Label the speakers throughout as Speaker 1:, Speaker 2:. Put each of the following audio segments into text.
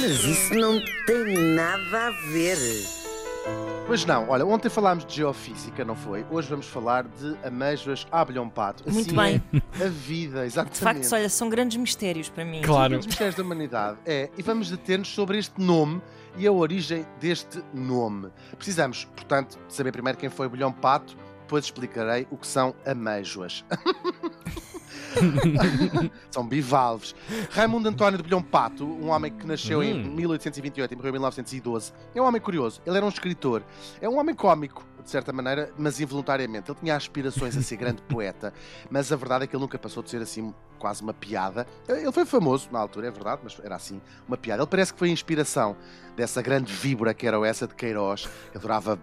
Speaker 1: Mas isso não tem nada a ver.
Speaker 2: Mas não, olha, ontem falámos de geofísica, não foi? Hoje vamos falar de amêijoas abelhão pato.
Speaker 3: Muito
Speaker 2: Assim
Speaker 3: bem.
Speaker 2: é a vida, exatamente.
Speaker 3: De facto, olha, são grandes mistérios para mim.
Speaker 4: Claro.
Speaker 2: Os mistérios da humanidade. É, e vamos deter-nos sobre este nome e a origem deste nome. Precisamos, portanto, de saber primeiro quem foi o Bilhão Pato, depois explicarei o que são amêijoas. são bivalves. Raimundo António de Bilhão Pato, um homem que nasceu em
Speaker 4: Hum.
Speaker 2: 1828 e morreu em 1912, é um homem curioso. Ele era um escritor. É um homem cómico, de certa maneira, mas involuntariamente. Ele tinha aspirações a ser grande poeta, mas a verdade é que ele nunca passou de ser assim quase uma piada. Ele foi famoso na altura, é verdade, mas era assim uma piada. Ele parece que foi a inspiração dessa grande víbora que era o essa de Queiroz, que adorava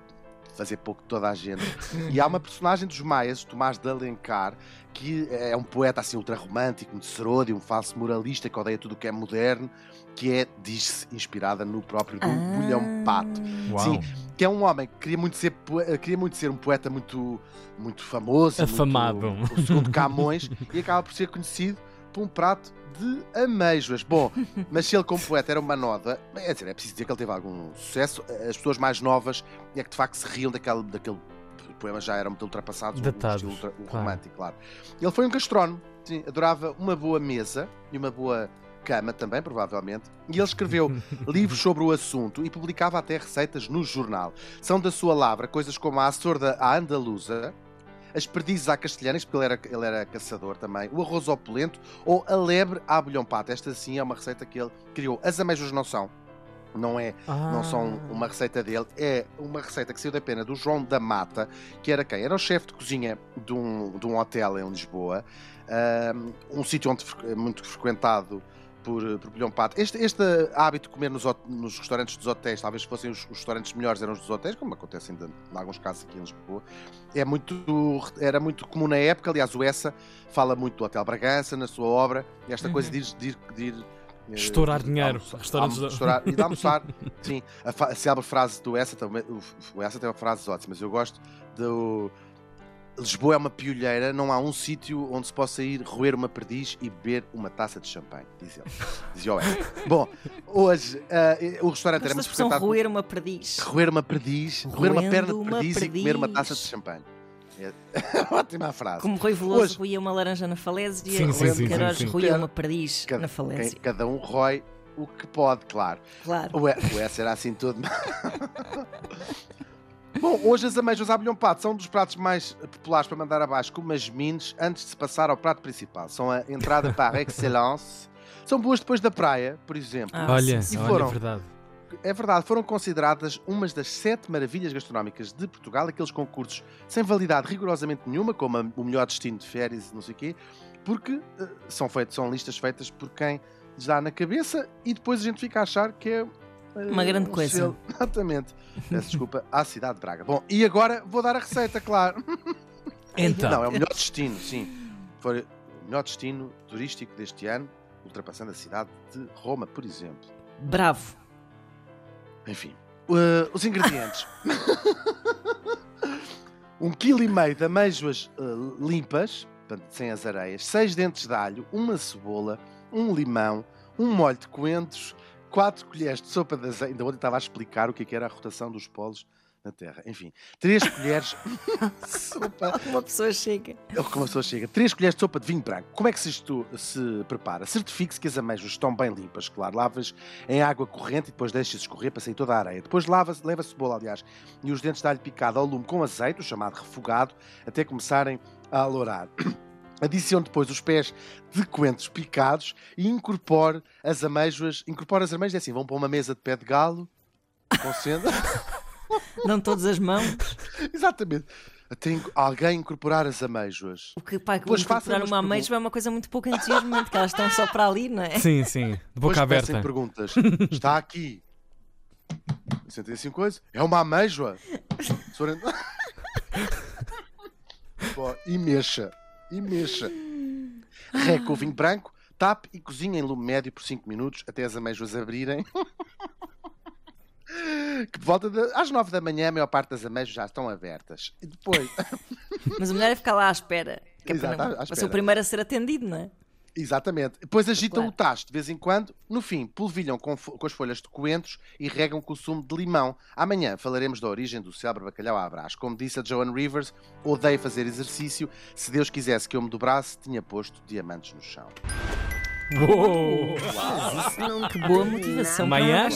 Speaker 2: fazer pouco de toda a gente. E há uma personagem dos Maias, Tomás de Alencar, que é um poeta assim ultra romântico, muito seródio, um falso moralista que odeia tudo o que é moderno, que é, diz-se, inspirada no próprio do
Speaker 3: Ah.
Speaker 2: Bulhão Pato
Speaker 4: Uau.
Speaker 2: Sim. que é um homem que queria muito ser, poe- queria muito ser um poeta muito, muito famoso, muito-
Speaker 4: Afamado.
Speaker 2: o segundo Camões, e acaba por ser conhecido por um prato de amêijoas. Bom, mas se ele como poeta era uma noda, é dizer, é preciso dizer que ele teve algum sucesso. As pessoas mais novas é que de facto se riam daquele, daquele poema já eram muito ultrapassados, o-
Speaker 4: Datados,
Speaker 2: estilo ultra- o
Speaker 4: claro.
Speaker 2: romântico, claro. Ele foi um gastrónomo, sim, adorava uma boa mesa e uma boa cama também, provavelmente, e ele escreveu livros sobre o assunto e publicava até receitas no jornal. São da sua lavra coisas como a sorda à andaluza, as perdizes à castelhanas, porque ele era, ele era caçador também, o arroz ao polento ou a lebre à bolhão pato. Esta sim é uma receita que ele criou. As amêijoas não são. Não é não
Speaker 4: Ah.
Speaker 2: são uma receita dele, é uma receita que saiu da pena do João da Mata, que era quem? Era o chefe de cozinha de um, de um hotel em Lisboa, um, um sítio muito frequentado por, por Bilhão Pato. Este, este hábito de comer nos, nos restaurantes dos hotéis, talvez fossem os, os restaurantes melhores, eram os dos hotéis, como acontece ainda em alguns casos aqui em Lisboa, é muito, era muito comum na época. Aliás, o Essa fala muito do Hotel Bragança na sua obra, e esta coisa de ir, de ir- de ir, eh,
Speaker 4: Estourar dinheiro.
Speaker 2: almoçar-
Speaker 4: Restaurantes
Speaker 2: almo- estourar- e de almoçar. Sim, a, a célebre frase do Essa também. O, o Essa tem uma frase ótima, mas eu gosto do. Lisboa é uma piolheira, não há um sítio onde se possa ir roer uma perdiz e beber uma taça de champanhe, diz ele. Dizia o Essa. Bom, hoje ah, o restaurante era muito frequentado.
Speaker 3: roer uma perdiz.
Speaker 2: Roer uma perdiz, roer uma perna de
Speaker 3: uma
Speaker 2: perdiz, e comer uma
Speaker 3: perdiz.
Speaker 2: taça de champanhe. É ótima a frase.
Speaker 3: Como Rui Veloso
Speaker 2: Hoje-
Speaker 3: roía uma laranja na falésia,
Speaker 4: Sim,
Speaker 2: sim, sim,
Speaker 3: Queiroz roía uma perdiz
Speaker 2: Cada,
Speaker 3: na falésia.
Speaker 2: cada um rói o que pode, claro.
Speaker 3: Claro.
Speaker 2: O E- o S era assim todo. Bom, hoje as amêijoas à bilhão pato são um dos pratos mais populares para mandar abaixo com umas mines antes de se passar ao prato principal. São a entrada par excellence. São boas depois da praia, por exemplo.
Speaker 3: Ah,
Speaker 4: Olha,
Speaker 3: sim, sim.
Speaker 4: olha,
Speaker 2: foram.
Speaker 4: é verdade.
Speaker 2: É verdade, foram consideradas umas das sete maravilhas gastronómicas de Portugal, aqueles concursos sem validade rigorosamente nenhuma, como a- o melhor destino de férias e não sei o quê, porque eh, são, feitos, são listas feitas por quem lhes dá na cabeça e depois a gente fica a achar que é
Speaker 3: Uma grande
Speaker 2: um
Speaker 3: coisa.
Speaker 2: selo. Exatamente. Peço desculpa à cidade de Braga. Bom, e agora vou dar a receita, claro.
Speaker 4: Então,
Speaker 2: Não, é o melhor destino, sim. Foi o melhor destino turístico deste ano, ultrapassando a cidade de Roma, por exemplo.
Speaker 3: Bravo.
Speaker 2: Enfim, uh, os ingredientes: um quilo e meio de amêijoas uh, limpas, portanto, sem as areias, seis dentes de alho, uma cebola, um limão, um molho de coentros, quatro colheres de sopa de azeite. Ainda ontem estava a explicar o que é que era a rotação dos polos na Terra. Enfim, três colheres de sopa
Speaker 3: Uma pessoa chega.
Speaker 2: ele como a pessoa chega. 3 colheres de sopa de vinho branco. Como é que isto se prepara? Certifique-se que as amêijoas estão bem limpas, claro. Lavas em água corrente e depois deixas escorrer para sair toda a areia. Depois lava, leva a cebola, aliás, e os dentes de alho picado ao lume com azeite, o chamado refogado, até começarem a alourar. Adicione depois os pés de coentros picados e incorpore as amêijoas. Incorpore as amêijoas, é assim, vão para uma mesa de pé de galo, concenda.
Speaker 3: Dão todas as mãos.
Speaker 2: Exatamente. Inc- alguém incorporar as amêijoas.
Speaker 3: O que, pá, que
Speaker 2: Pois
Speaker 3: incorporar uma ameixa é uma coisa muito pouco entusiasmante, que elas estão só para ali, não é?
Speaker 4: sim, sim, de
Speaker 2: Depois
Speaker 4: boca
Speaker 2: comecem
Speaker 4: aberta.
Speaker 2: perguntas. Está aqui. Sentem assim coisa? É uma ameijoa? Senhora- Bom, e mexa. E mexa. Reca o vinho branco, tape e cozinha em lume médio por 5 minutos até as amêijoas abrirem. Que volta de, às 9 da manhã a maior parte das amêijoas já estão abertas. E depois,
Speaker 3: Mas o melhor é ficar lá à espera. Que é
Speaker 2: Exato,
Speaker 3: para, não-
Speaker 2: à
Speaker 3: ser o primeiro a ser atendido, não é?
Speaker 2: Exatamente. Depois agitam
Speaker 3: Claro.
Speaker 2: o tacho de vez em quando. No fim, polvilham com, com as folhas de coentros e regam com o sumo de limão. Amanhã falaremos da origem do célebre bacalhau à brás. Como disse a Joan Rivers, odeio fazer exercício. Se Deus quisesse que eu me dobrasse, tinha posto diamantes no chão.
Speaker 4: Uou!
Speaker 1: Isso não
Speaker 3: Que boa motivação
Speaker 1: nada